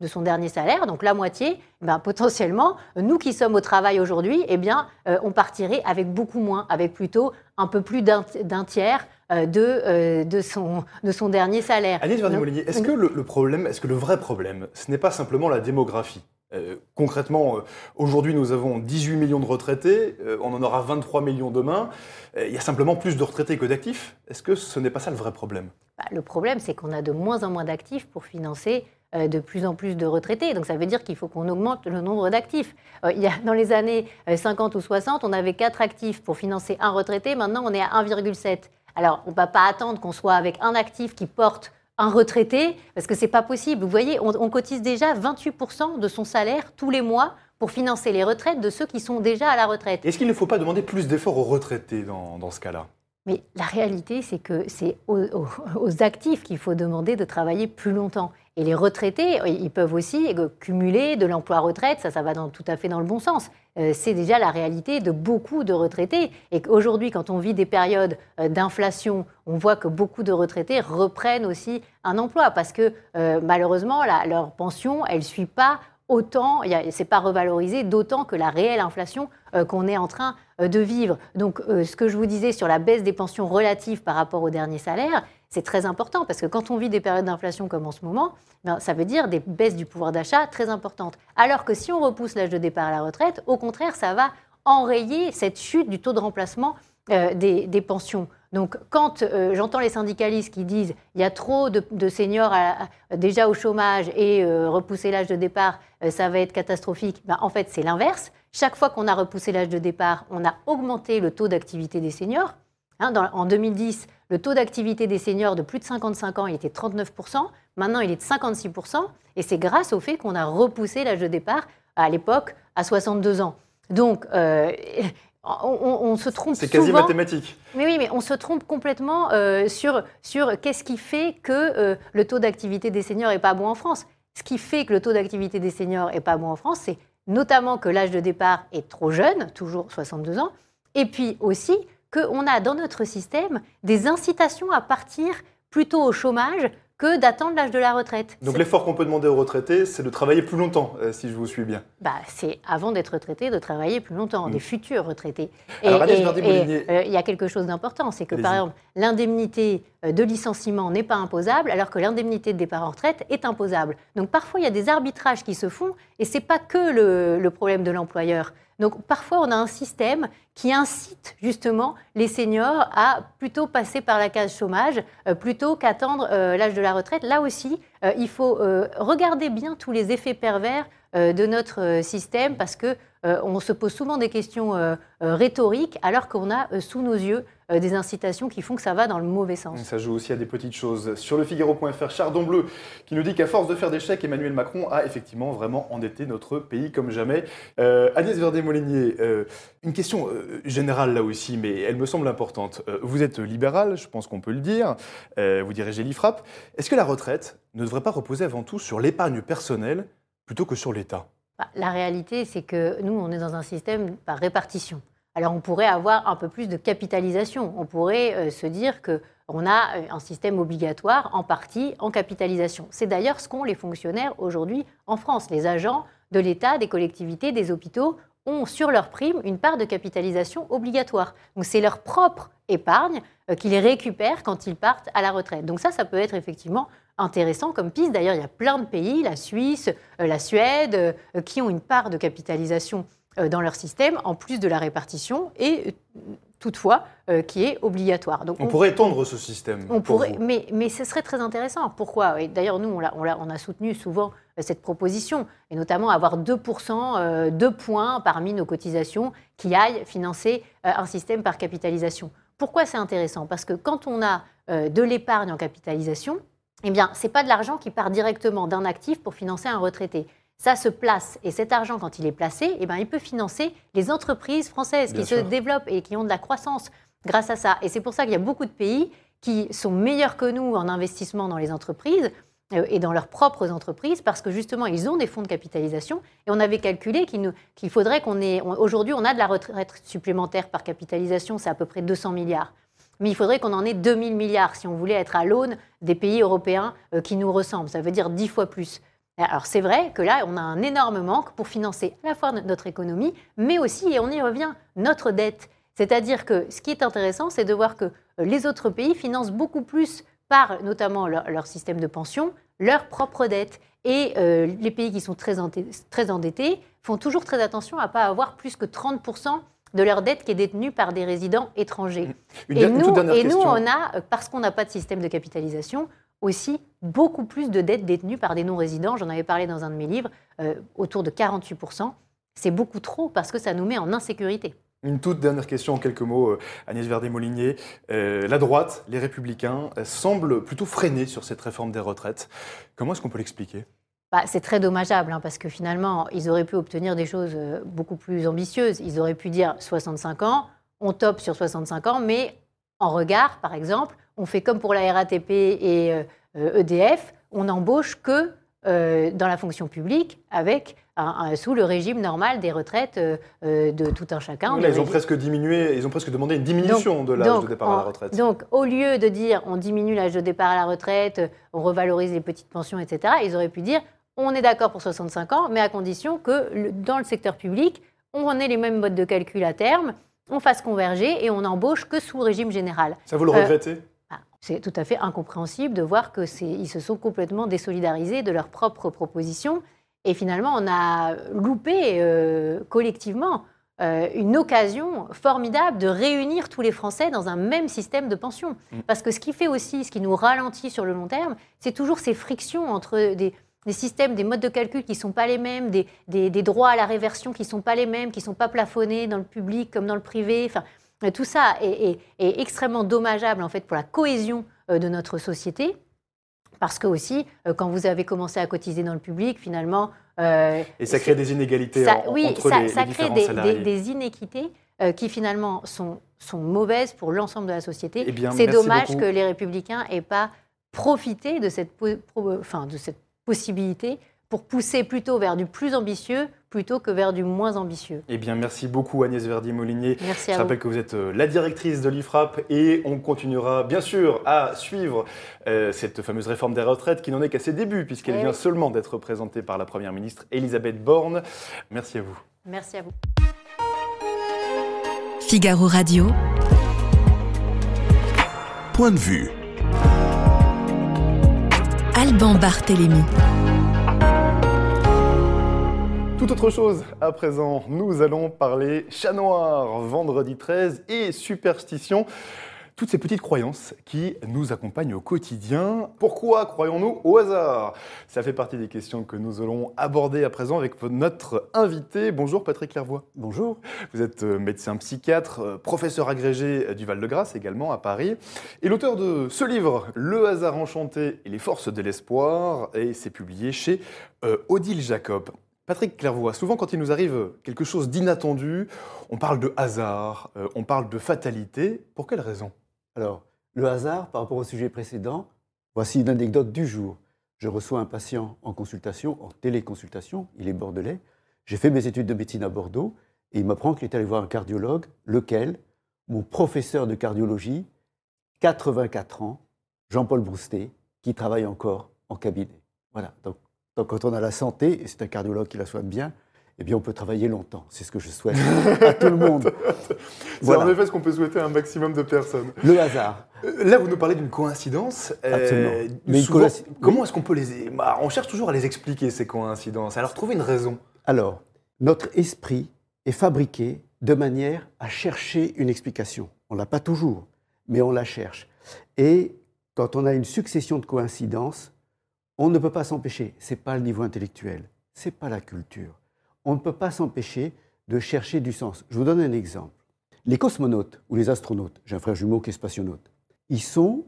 de son dernier salaire, donc la moitié. Eh ben, potentiellement, nous qui sommes au travail aujourd'hui, eh bien, euh, on partirait avec beaucoup moins, avec plutôt un peu plus d'un tiers de, de, son, de son dernier salaire. Agnès est-ce que le, le, problème, est-ce que le vrai problème, ce n'est pas simplement la démographie euh, concrètement, euh, aujourd'hui, nous avons 18 millions de retraités, euh, on en aura 23 millions demain. Il y a simplement plus de retraités que d'actifs. Est-ce que ce n'est pas ça le vrai problème? Bah, Le problème, c'est qu'on a de moins en moins d'actifs pour financer de plus en plus de retraités. Donc ça veut dire qu'il faut qu'on augmente le nombre d'actifs. il y a, [LAUGHS] dans les années 50 ou 60, on avait 4 actifs pour financer un retraité. Maintenant, on est à 1,7. Alors, on ne va pas attendre qu'on soit avec un actif qui porte un retraité, parce que c'est pas possible. Vous voyez, on, cotise déjà 28% de son salaire tous les mois pour financer les retraites de ceux qui sont déjà à la retraite. Est-ce qu'il ne faut pas demander plus d'efforts aux retraités dans, dans ce cas-là? Mais la réalité, c'est que c'est aux, aux, actifs qu'il faut demander de travailler plus longtemps. Et les retraités, ils peuvent aussi cumuler de l'emploi retraite, ça, ça va dans, tout à fait dans le bon sens. Euh, c'est déjà la réalité de beaucoup de retraités. Et qu'aujourd'hui, quand on vit des périodes euh, d'inflation, on voit que beaucoup de retraités reprennent aussi un emploi parce que euh, malheureusement, leur pension, elle ne suit pas autant, c'est pas revalorisé d'autant que la réelle inflation qu'on est en train de vivre. Donc, ce que je vous disais sur la baisse des pensions relatives par rapport au dernier salaire, c'est très important parce que quand on vit des périodes d'inflation comme en ce moment, ben, ça veut dire des baisses du pouvoir d'achat très importantes. Alors que si on repousse l'âge de départ à la retraite, au contraire, ça va enrayer cette chute du taux de remplacement euh, des, pensions. Donc, quand euh, j'entends les syndicalistes qui disent il y a trop de, seniors déjà au chômage et euh, repousser l'âge de départ, ça va être catastrophique, ben, en fait, c'est l'inverse. Chaque fois qu'on a repoussé l'âge de départ, on a augmenté le taux d'activité des seniors. Hein, en 2010, le taux d'activité des seniors de plus de 55 ans il était 39%, maintenant il est de 56%, et c'est grâce au fait qu'on a repoussé l'âge de départ à l'époque à 62 ans. Donc, euh, [LAUGHS] on, se trompe C'est quasi mathématique. Mais oui, mais on se trompe complètement euh, sur, sur qu'est-ce qui fait que euh, le taux d'activité des seniors n'est pas bon en France. Ce qui fait que le taux d'activité des seniors n'est pas bon en France, c'est notamment que l'âge de départ est trop jeune, toujours 62 ans, et puis aussi qu'on a dans notre système des incitations à partir plutôt au chômage que d'attendre l'âge de la retraite. Donc l'effort qu'on peut demander aux retraités, c'est de travailler plus longtemps, euh, si je vous suis bien. Bah, c'est avant d'être retraité, de travailler plus longtemps, des mm. futurs retraités. Et, euh, il y a quelque chose d'important, c'est que par exemple, l'indemnité euh, de licenciement n'est pas imposable, alors que l'indemnité de départ en retraite est imposable. Donc parfois, il y a des arbitrages qui se font, et c'est pas que le, le problème de l'employeur. Donc parfois, on a un système qui incite justement les seniors à plutôt passer par la case chômage euh, plutôt qu'attendre euh, l'âge de la retraite. Là aussi, euh, il faut regarder bien tous les effets pervers de notre système parce que on se pose souvent des questions rhétoriques alors qu'on a sous nos yeux euh, des incitations qui font que ça va dans le mauvais sens. Ça joue aussi à des petites choses. Sur le Figaro.fr, Chardon Bleu qui nous dit qu'à force de faire des chèques, Emmanuel Macron a effectivement vraiment endetté notre pays comme jamais. Euh, Agnès Verdet-Molinier, euh, une question générale là aussi, mais elle me semble importante. vous êtes libéral, je pense qu'on peut le dire. vous dirigez l'IFRAP. Est-ce que la retraite ne devrait pas reposer avant tout sur l'épargne personnelle plutôt que sur l'État? Bah, La réalité, c'est que nous, on est dans un système par répartition alors on pourrait avoir un peu plus de capitalisation. On pourrait euh, se dire qu'on a euh, un système obligatoire en partie en capitalisation. C'est d'ailleurs ce qu'ont les fonctionnaires aujourd'hui en France. Les agents de l'État, des collectivités, des hôpitaux ont sur leur prime une part de capitalisation obligatoire. Donc c'est leur propre épargne euh, qui les récupère quand ils partent à la retraite. Donc ça, ça peut être effectivement intéressant comme piste. D'ailleurs, il y a plein de pays, la Suisse, la Suède, qui ont une part de capitalisation dans leur système, en plus de la répartition, et toutefois, qui est obligatoire. Donc on, pourrait étendre ce système. On pourrait, mais, mais ce serait très intéressant. Pourquoi? D'ailleurs, nous, on a, on a soutenu souvent cette proposition, et notamment avoir 2%, 2 points parmi nos cotisations qui aillent financer un système par capitalisation. Pourquoi c'est intéressant? Parce que quand on a euh, de l'épargne en capitalisation, eh bien, ce n'est pas de l'argent qui part directement d'un actif pour financer un retraité. Ça se place, et cet argent, quand il est placé, eh bien, il peut financer les entreprises françaises qui se développent et qui ont de la croissance grâce à ça. Et c'est pour ça qu'il y a beaucoup de pays qui sont meilleurs que nous en investissement dans les entreprises euh, et dans leurs propres entreprises parce que justement, ils ont des fonds de capitalisation. Et on avait calculé qu'il faudrait qu'on ait. Aujourd'hui, on a de la retraite supplémentaire par capitalisation, c'est à peu près 200 milliards. Mais il faudrait qu'on en ait 2000 milliards si on voulait être à l'aune des pays européens euh, qui nous ressemblent. Ça veut dire 10 fois plus. Alors c'est vrai que là, on a un énorme manque pour financer à la fois notre économie, mais aussi, et on y revient, notre dette. C'est-à-dire que ce qui est intéressant, c'est de voir que euh, les autres pays financent beaucoup plus par notamment leur, système de pension, leurs propres dettes. Et euh, les pays qui sont très, endettés font toujours très attention à ne pas avoir plus que 30% de leur dette qui est détenue par des résidents étrangers. et nous, et nous, on a, parce qu'on n'a pas de système de capitalisation, aussi beaucoup plus de dettes détenues par des non-résidents. J'en avais parlé dans un de mes livres, euh, autour de 48%. C'est beaucoup trop parce que ça nous met en insécurité. Une toute dernière question en quelques mots, euh, Agnès Verdet-Molinier. Euh, la droite, les républicains, semblent plutôt freinés sur cette réforme des retraites. Comment est-ce qu'on peut l'expliquer? Bah, c'est très dommageable hein, parce que finalement, ils auraient pu obtenir des choses beaucoup plus ambitieuses. Ils auraient pu dire 65 ans, on top sur 65 ans, mais en regard, par exemple, on fait comme pour la RATP et EDF, e on n'embauche que dans la fonction publique avec sous le régime normal des retraites euh, euh, de tout un chacun. ils ont presque diminué, ils ont presque demandé une diminution de l'âge de départ à la retraite. Donc, au lieu de dire on diminue l'âge de départ à la retraite, on revalorise les petites pensions, etc., ils auraient pu dire on est d'accord pour 65 ans, mais à condition que dans le secteur public, on ait les mêmes modes de calcul à terme, on fasse converger et on n'embauche que sous régime général. Ça vous le euh, regrettez? bah, c'est tout à fait incompréhensible de voir qu'ils se sont complètement désolidarisés de leurs propres propositions et finalement, on a loupé euh, collectivement euh, une occasion formidable de réunir tous les Français dans un même système de pension. Mm. Parce que ce qui fait aussi, ce qui nous ralentit sur le long terme, c'est toujours ces frictions entre des, systèmes, des modes de calcul qui ne sont pas les mêmes, des, droits à la réversion qui ne sont pas les mêmes, qui ne sont pas plafonnés dans le public comme dans le privé. Enfin, tout ça est, est, extrêmement dommageable en fait pour la cohésion euh, de notre société. Parce que aussi, euh, quand vous avez commencé à cotiser dans le public, finalement... Euh, et ça crée des inégalités ça, oui, entre ça, ça crée des, des, des, inéquités euh, qui finalement sont, sont mauvaises pour l'ensemble de la société. Eh C'est dommage que les républicains n'aient pas profité de cette, enfin, de cette possibilité pour pousser plutôt vers du plus ambitieux plutôt que vers du moins ambitieux. Eh bien, merci beaucoup Agnès Verdier-Molinier. Merci Je rappelle que vous êtes euh, la directrice de l'IFRAP et on continuera bien sûr à suivre euh, cette fameuse réforme des retraites qui n'en est qu'à ses débuts puisqu'elle eh vient seulement d'être présentée par la Première ministre Elisabeth Borne. Merci à vous. Merci à vous. Figaro Radio. Point de vue. Alban Barthélémy. Tout autre chose à présent, nous allons parler chat noir, vendredi 13 et superstition. Toutes ces petites croyances qui nous accompagnent au quotidien. Pourquoi croyons-nous au hasard? Ça fait partie des questions que nous allons aborder à présent avec notre invité. Bonjour Patrick Clairvoy. Bonjour. Vous êtes euh, médecin psychiatre, euh, professeur agrégé du Val-de-Grâce également à Paris, et l'auteur de ce livre, Le hasard enchanté et les forces de l'espoir, et c'est publié chez euh, Odile Jacob. Patrick Clairvoy, souvent quand il nous arrive quelque chose d'inattendu, on parle de hasard, euh, on parle de fatalité. Pour quelle raison? Alors, le hasard, par rapport au sujet précédent, voici une anecdote du jour. Je reçois un patient en consultation, en téléconsultation, il est bordelais. J'ai fait mes études de médecine à Bordeaux et il m'apprend qu'il est allé voir un cardiologue, lequel Mon professeur de cardiologie, 84 ans, Jean-Paul Broustet, qui travaille encore en cabinet. Voilà, donc donc quand on a la santé, et c'est un cardiologue qui la soigne bien, eh bien, on peut travailler longtemps. C'est ce que je souhaite à tout le monde. [LAUGHS] C'est en effet ce qu'on peut souhaiter à un maximum de personnes. Le hasard. Euh, là, vous nous parlez d'une coïncidence. Absolument. Mais comment est-ce qu'on peut les... Bah, on cherche toujours à les expliquer, ces coïncidences, à leur trouver une raison. Alors, notre esprit est fabriqué de manière à chercher une explication. On ne l'a pas toujours, mais on la cherche. Et quand on a une succession de coïncidences, on ne peut pas s'empêcher. Ce n'est pas le niveau intellectuel, ce n'est pas la culture. On ne peut pas s'empêcher de chercher du sens. Je vous donne un exemple. Les cosmonautes ou les astronautes, j'ai un frère jumeau qui est spationaute, ils sont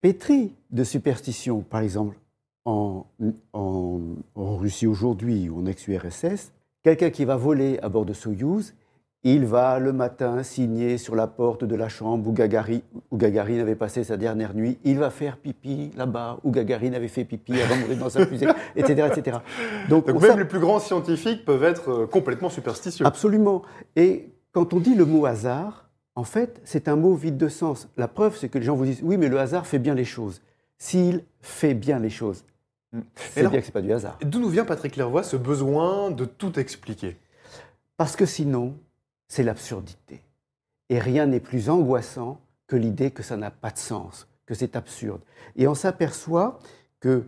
pétris de superstitions. Par exemple, en, en Russie aujourd'hui ou en ex-URSS, quelqu'un qui va voler à bord de Soyouz, il va le matin signer sur la porte de la chambre où, Gagarine avait passé sa dernière nuit. Il va faire pipi là-bas où Gagarine avait fait pipi avant de mourir dans sa fusée, [LAUGHS] etc. etc. Donc, même les plus grands scientifiques peuvent être euh, complètement superstitieux. Absolument. Et quand on dit le mot hasard, en fait, c'est un mot vide de sens. La preuve, c'est que les gens vous disent oui, mais le hasard fait bien les choses. S'il fait bien les choses, hmm. c'est bien que ce n'est pas du hasard. D'où nous vient, Patrick Lervois, ce besoin de tout expliquer? Parce que sinon, c'est l'absurdité. Et rien n'est plus angoissant que l'idée que ça n'a pas de sens, que c'est absurde. Et on s'aperçoit que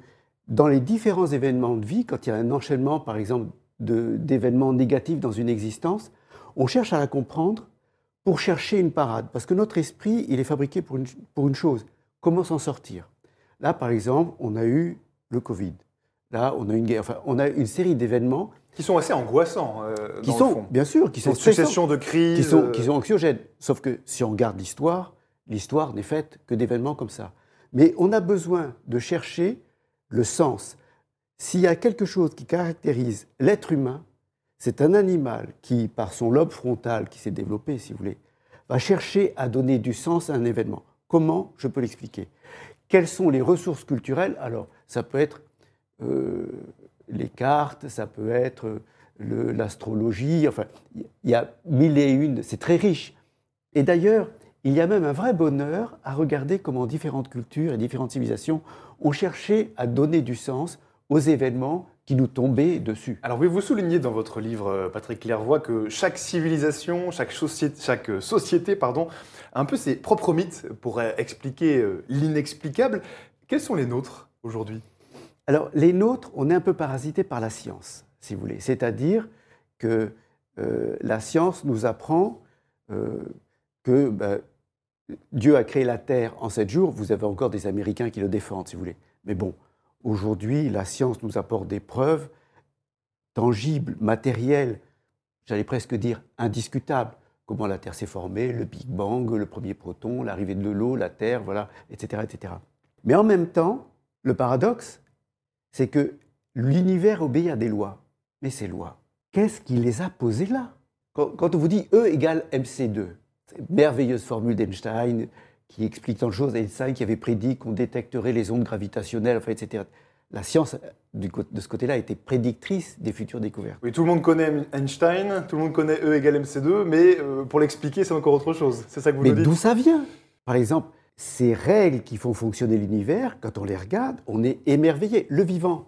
dans les différents événements de vie, quand il y a un enchaînement, par exemple, d'événements négatifs dans une existence, on cherche à la comprendre pour chercher une parade. Parce que notre esprit, il est fabriqué pour une, pour une chose, comment s'en sortir? Là, par exemple, on a eu le Covid. Là, on a une guerre. Enfin, on a une série d'événements qui sont assez angoissants. Euh, qui sont, bien sûr, qui sont succession de crises, qui sont, qui sont anxiogènes. Sauf que si on regarde l'histoire, l'histoire n'est faite que d'événements comme ça. Mais on a besoin de chercher le sens. S'il y a quelque chose qui caractérise l'être humain, c'est un animal qui, par son lobe frontal qui s'est développé, si vous voulez, va chercher à donner du sens à un événement. Comment? Je peux l'expliquer Quelles sont les ressources culturelles? Alors, ça peut être euh, les cartes, ça peut être l'astrologie, enfin, il y a mille et une, c'est très riche. Et d'ailleurs, il y a même un vrai bonheur à regarder comment différentes cultures et différentes civilisations ont cherché à donner du sens aux événements qui nous tombaient dessus. Alors oui, vous soulignez dans votre livre, euh, Patrick Clairvoy, que chaque civilisation, chaque société, chaque société pardon, a un peu ses propres mythes pour euh, expliquer euh, l'inexplicable? Quels sont les nôtres aujourd'hui? Alors, les nôtres, on est un peu parasités par la science, si vous voulez. C'est-à-dire que euh, la science nous apprend euh, que ben, Dieu a créé la Terre en sept jours. Vous avez encore des Américains qui le défendent, si vous voulez. Mais bon, aujourd'hui, la science nous apporte des preuves tangibles, matérielles, j'allais presque dire indiscutables. Comment la Terre s'est formée, le Big Bang, le premier proton, l'arrivée de l'eau, la Terre, voilà, etc., etc. Mais en même temps, le paradoxe, c'est que l'univers obéit à des lois. Mais ces lois, qu'est-ce qui les a posées là? Quand, on vous dit E égale MC2, merveilleuse formule d'Einstein qui explique tant de choses, Einstein qui avait prédit qu'on détecterait les ondes gravitationnelles, enfin, etc. La science, de ce côté-là, était prédictrice des futures découvertes. Oui, tout le monde connaît Einstein, tout le monde connaît E égale MC2, mais euh, pour l'expliquer, c'est encore autre chose. C'est ça que vous mais nous dites d'où ça vient? Par exemple, ces règles qui font fonctionner l'univers, quand on les regarde, on est émerveillé. Le vivant,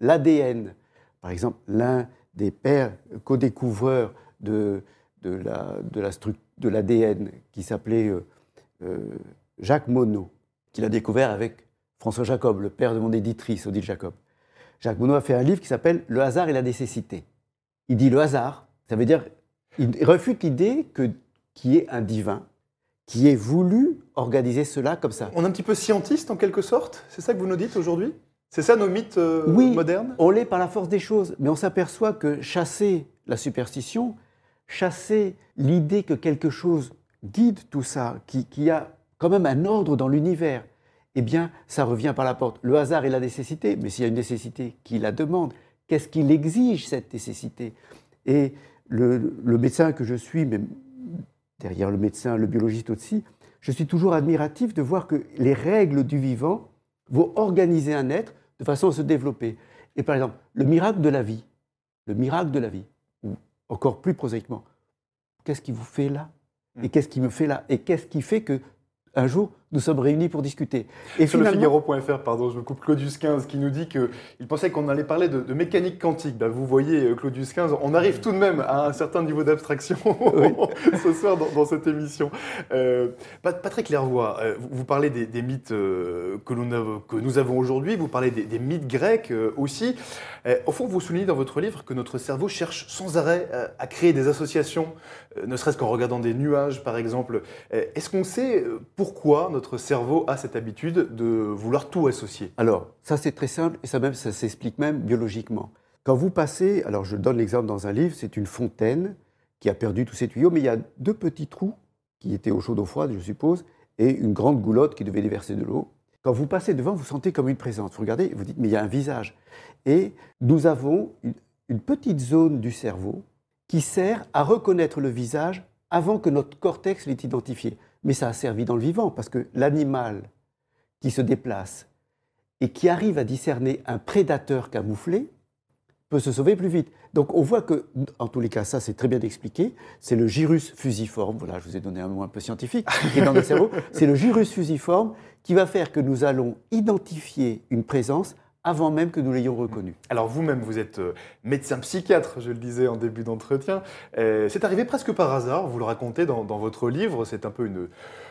l'ADN, par exemple, l'un des pères co-découvreurs de, de l'ADN, de qui s'appelait euh, euh, Jacques Monod, qu'il a découvert avec François Jacob, le père de mon éditrice, Odile Jacob. Jacques Monod a fait un livre qui s'appelle Le hasard et la nécessité. Il dit le hasard, ça veut dire, il refute l'idée qu'il y ait un divin, qui ait voulu organiser cela comme ça. On est un petit peu scientiste en quelque sorte? C'est ça que vous nous dites aujourd'hui? C'est ça nos mythes euh, oui, modernes? On l'est par la force des choses, mais on s'aperçoit que chasser la superstition, chasser l'idée que quelque chose guide tout ça, qui, qui a quand même un ordre dans l'univers, eh bien, ça revient par la porte. Le hasard et la nécessité, mais s'il y a une nécessité qui la demande, qu'est-ce qui l'exige, cette nécessité? Et le, le, médecin que je suis, mais derrière le médecin, le biologiste aussi, je suis toujours admiratif de voir que les règles du vivant vont organiser un être de façon à se développer. Et par exemple, le miracle de la vie, le miracle de la vie, ou encore plus prosaïquement, qu'est-ce qui vous fait là? Et qu'est-ce qui me fait là? Et qu'est-ce qui fait que un jour nous sommes réunis pour discuter. Et Sur le Figaro.fr, pardon, je me coupe Claudius 15 qui nous dit qu'il pensait qu'on allait parler de, mécanique quantique. Ben, vous voyez, euh, Claudius 15, on arrive tout de même à un certain niveau d'abstraction [LAUGHS] ce soir dans, cette émission. Euh, Patrick Lervois, euh, vous, parlez des, mythes que, nous, que, nous, avons aujourd'hui, vous parlez des, mythes grecs aussi. au fond, vous soulignez dans votre livre que notre cerveau cherche sans arrêt à créer des associations, ne serait-ce qu'en regardant des nuages, par exemple. Est-ce qu'on sait pourquoi notre cerveau a cette habitude de vouloir tout associer Alors, ça c'est très simple et ça même ça s'explique même biologiquement. Quand vous passez, alors je donne l'exemple dans un livre, c'est une fontaine qui a perdu tous ses tuyaux, mais il y a deux petits trous qui étaient au chaud d'eau froide, je suppose, et une grande goulotte qui devait déverser de l'eau. Quand vous passez devant, vous sentez comme une présence. Vous regardez, vous dites, mais il y a un visage. Et nous avons une petite zone du cerveau qui sert à reconnaître le visage avant que notre cortex l'ait identifié. Mais ça a servi dans le vivant, parce que l'animal qui se déplace et qui arrive à discerner un prédateur camouflé peut se sauver plus vite. Donc on voit que, en tous les cas, ça c'est très bien expliqué, c'est le gyrus fusiforme, voilà, je vous ai donné un mot un peu scientifique, qui est dans le cerveau, c'est le gyrus fusiforme qui va faire que nous allons identifier une présence avant même que nous l'ayons reconnu. Alors vous-même, vous êtes euh, médecin psychiatre, je le disais en début d'entretien. Euh, c'est arrivé presque par hasard, vous le racontez dans, votre livre, c'est un peu une,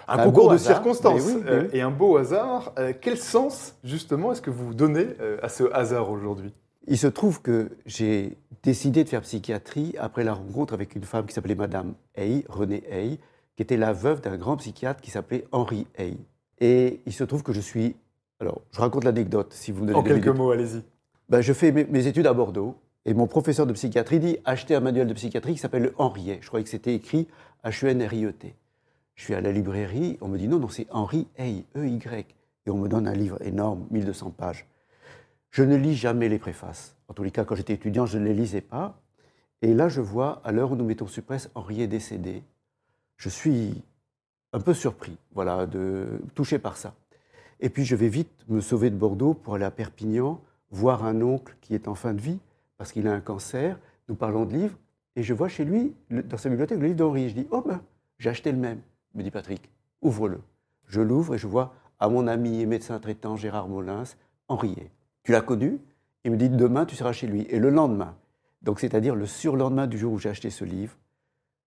un, concours de circonstances euh, et un beau hasard. quel sens, justement, est-ce que vous donnez à ce hasard aujourd'hui? Il se trouve que j'ai décidé de faire psychiatrie après la rencontre avec une femme qui s'appelait Madame Hay, René Hay, qui était la veuve d'un grand psychiatre qui s'appelait Henri Hay. Et il se trouve que je suis alors, je raconte l'anecdote, si vous me donnez En quelques mots, allez-y. Ben, je fais mes, études à Bordeaux, et mon professeur de psychiatrie dit achetez un manuel de psychiatrie qui s'appelle le Henriet. Je croyais que c'était écrit H-E-N-R-I-E-T. Je suis à la librairie, on me dit non, non, c'est Henri E-Y. Et on me donne un livre énorme, 1200 pages. Je ne lis jamais les préfaces. En tous les cas, quand j'étais étudiant, je ne les lisais pas. Et là, je vois, à l'heure où nous mettons sur presse, Henri est décédé. Je suis un peu surpris, voilà, de, touché par ça. Et puis je vais vite me sauver de Bordeaux pour aller à Perpignan, voir un oncle qui est en fin de vie, parce qu'il a un cancer. Nous parlons de livres, et je vois chez lui, dans sa bibliothèque, le livre d'Henri. Je dis, oh ben, j'ai acheté le même. me dit Patrick, ouvre-le. Je l'ouvre et je vois à mon ami et médecin traitant Gérard Molins, Henriet. Tu l'as connu? Il me dit, demain, tu seras chez lui. Et le lendemain, donc c'est-à-dire le surlendemain du jour où j'ai acheté ce livre,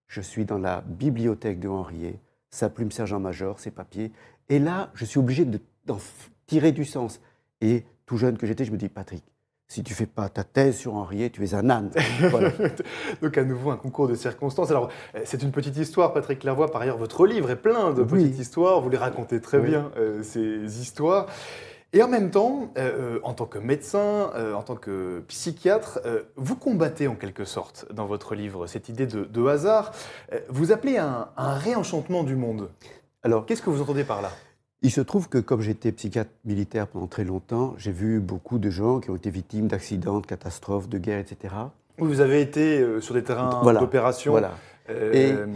je suis dans la bibliothèque de Henriet, sa plume sergent-major, ses papiers. Et là, je suis obligé de d'en tirer du sens. Et tout jeune que j'étais, je me dis, Patrick, si tu fais pas ta thèse sur Henriet, tu es un âne. [LAUGHS] Donc à nouveau un concours de circonstances. Alors c'est une petite histoire, Patrick Lervois. Par ailleurs, votre livre est plein de petites histoires. Vous les racontez très bien euh, ces histoires. Et en même temps, euh, euh, en tant que médecin, en tant que psychiatre, vous combattez en quelque sorte dans votre livre cette idée de, hasard. vous appelez un, un réenchantement du monde. Alors, qu'est-ce que vous entendez par là? Il se trouve que comme j'étais psychiatre militaire pendant très longtemps, j'ai vu beaucoup de gens qui ont été victimes d'accidents, de catastrophes, de guerres, etc. Vous avez été euh, sur des terrains d'opération. Voilà. Euh,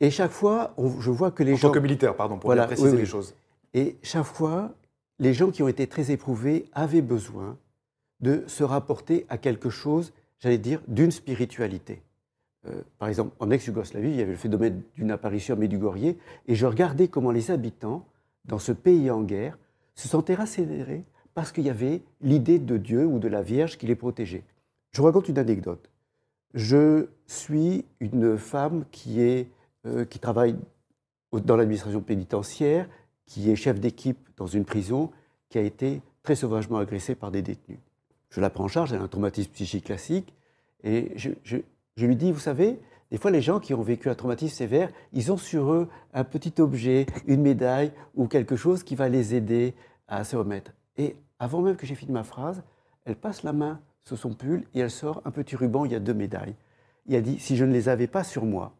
et, chaque fois, je vois que les en gens... En tant que militaire, pardon, pour bien préciser les choses. Et chaque fois, les gens qui ont été très éprouvés avaient besoin de se rapporter à quelque chose, j'allais dire, d'une spiritualité. Euh, par exemple, en ex-Yougoslavie, il y avait le phénomène d'une apparition à Medjugorje, et je regardais comment les habitants dans ce pays en guerre, se sentaient rassérénés parce qu'il y avait l'idée de Dieu ou de la Vierge qui les protégeait. Je vous raconte une anecdote. Je suis une femme qui, euh, travaille dans l'administration pénitentiaire, qui est chef d'équipe dans une prison, qui a été très sauvagement agressée par des détenus. Je la prends en charge, elle a un traumatisme psychique classique, et je lui dis, vous savez, des fois, les gens qui ont vécu un traumatisme sévère, ils ont sur eux un petit objet, une médaille ou quelque chose qui va les aider à se remettre. Et avant même que j'ai fini ma phrase, elle passe la main sur son pull et elle sort un petit ruban, il y a deux médailles. Il a dit, si je ne les avais pas sur moi,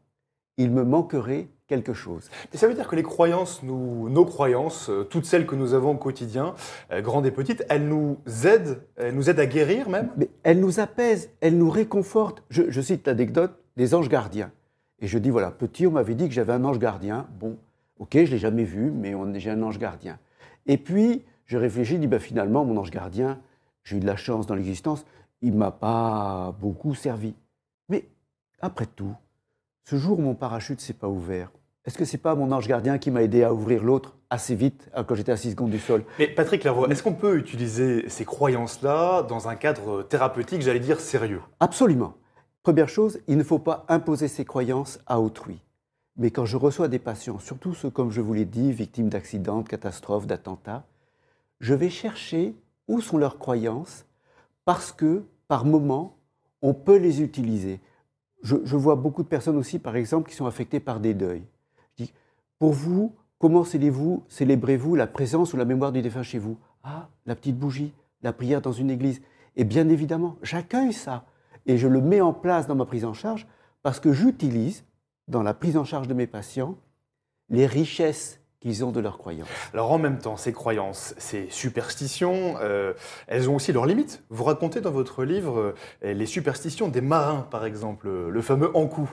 il me manquerait quelque chose. Et ça veut dire que les croyances, nous, nos croyances, euh, toutes celles que nous avons au quotidien, euh, grandes et petites, elles nous aident, elles nous aident à guérir même? Mais Elles nous apaisent, elles nous réconfortent. Je, je cite l'anecdote des anges gardiens. Et je dis, voilà, petit, on m'avait dit que j'avais un ange gardien. Bon, ok, je ne l'ai jamais vu, mais j'ai un ange gardien. Et puis, je réfléchis, je dis, bah, finalement, mon ange gardien, j'ai eu de la chance dans l'existence, il ne m'a pas beaucoup servi. Mais après tout, ce jour où mon parachute ne s'est pas ouvert, est-ce que ce n'est pas mon ange gardien qui m'a aidé à ouvrir l'autre assez vite euh, quand j'étais à 6 secondes du sol? Mais Patrick Lavoie, est-ce qu'on peut utiliser ces croyances-là dans un cadre thérapeutique, j'allais dire sérieux? Absolument. Première chose, il ne faut pas imposer ses croyances à autrui. Mais quand je reçois des patients, surtout ceux, comme je vous l'ai dit, victimes d'accidents, de catastrophes, d'attentats, je vais chercher où sont leurs croyances parce que, par moment, on peut les utiliser. Je, vois beaucoup de personnes aussi, par exemple, qui sont affectées par des deuils. Je dis, pour vous, comment célébrez-vous célébrez la présence ou la mémoire du défunt chez vous? Ah, la petite bougie, la prière dans une église. Et bien évidemment, j'accueille ça et je le mets en place dans ma prise en charge parce que j'utilise dans la prise en charge de mes patients les richesses qu'ils ont de leurs croyances. Alors en même temps, ces croyances, ces superstitions, euh, elles ont aussi leurs limites. Vous racontez dans votre livre euh, les superstitions des marins, par exemple, le fameux encou.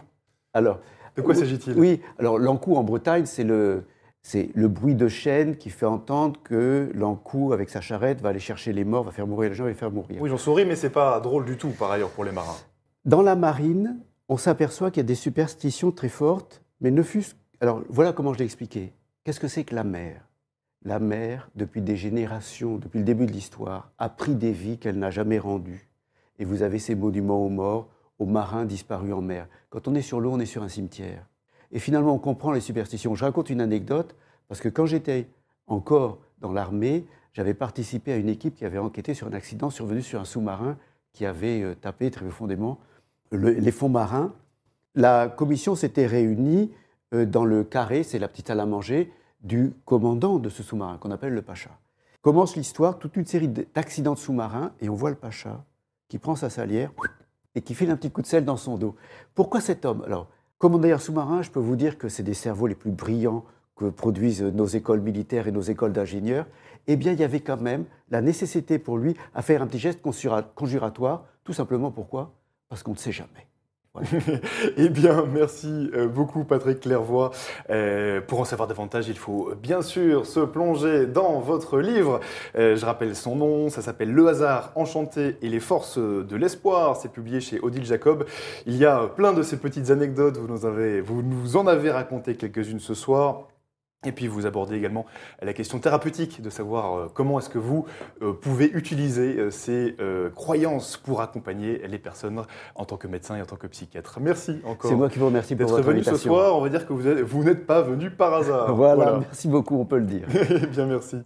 Alors, de quoi s'agit-il? Oui, alors l'encou en Bretagne, c'est le, c'est le bruit de chaîne qui fait entendre que l'encou, avec sa charrette, va aller chercher les morts, va faire mourir les gens et les faire mourir. Oui, j'en souris, mais c'est pas drôle du tout, par ailleurs, pour les marins. Dans la marine, on s'aperçoit qu'il y a des superstitions très fortes, mais ne fût Alors, voilà comment je l'ai expliqué. Qu'est-ce que c'est que la mer? La mer, depuis des générations, depuis le début de l'histoire, a pris des vies qu'elle n'a jamais rendues. Et vous avez ces monuments aux morts, aux marins disparus en mer. Quand on est sur l'eau, on est sur un cimetière. Et finalement, on comprend les superstitions. Je raconte une anecdote, parce que quand j'étais encore dans l'armée, j'avais participé à une équipe qui avait enquêté sur un accident survenu sur un sous-marin qui avait euh, tapé très profondément les fonds marins. La commission s'était réunie euh, dans le carré, c'est la petite salle à manger, du commandant de ce sous-marin, qu'on appelle le Pacha. Commence l'histoire, toute une série d'accidents de sous-marins, et on voit le Pacha qui prend sa salière et qui file un petit coup de sel dans son dos. Pourquoi cet homme? Alors, Commandeur sous-marin, je peux vous dire que c'est des cerveaux les plus brillants que produisent nos écoles militaires et nos écoles d'ingénieurs. Eh bien, il y avait quand même la nécessité pour lui à faire un petit geste conjuratoire, tout simplement pourquoi? Parce qu'on ne sait jamais. [LAUGHS] eh bien, merci euh, beaucoup Patrick Clairvoy. Euh, pour en savoir davantage, il faut euh, bien sûr se plonger dans votre livre. je rappelle son nom, ça s'appelle Le hasard enchanté et les forces de l'espoir. C'est publié chez Odile Jacob. Il y a plein de ces petites anecdotes, vous nous en avez raconté quelques-unes ce soir. Et puis vous abordez également la question thérapeutique de savoir euh, comment est-ce que vous euh, pouvez utiliser euh, ces croyances pour accompagner les personnes en tant que médecin et en tant que psychiatre. Merci encore. C'est moi qui vous remercie pour votre venu ce soir. On va dire que vous, vous n'êtes pas venu par hasard. voilà, merci beaucoup, on peut le dire. [LAUGHS] Eh bien, merci.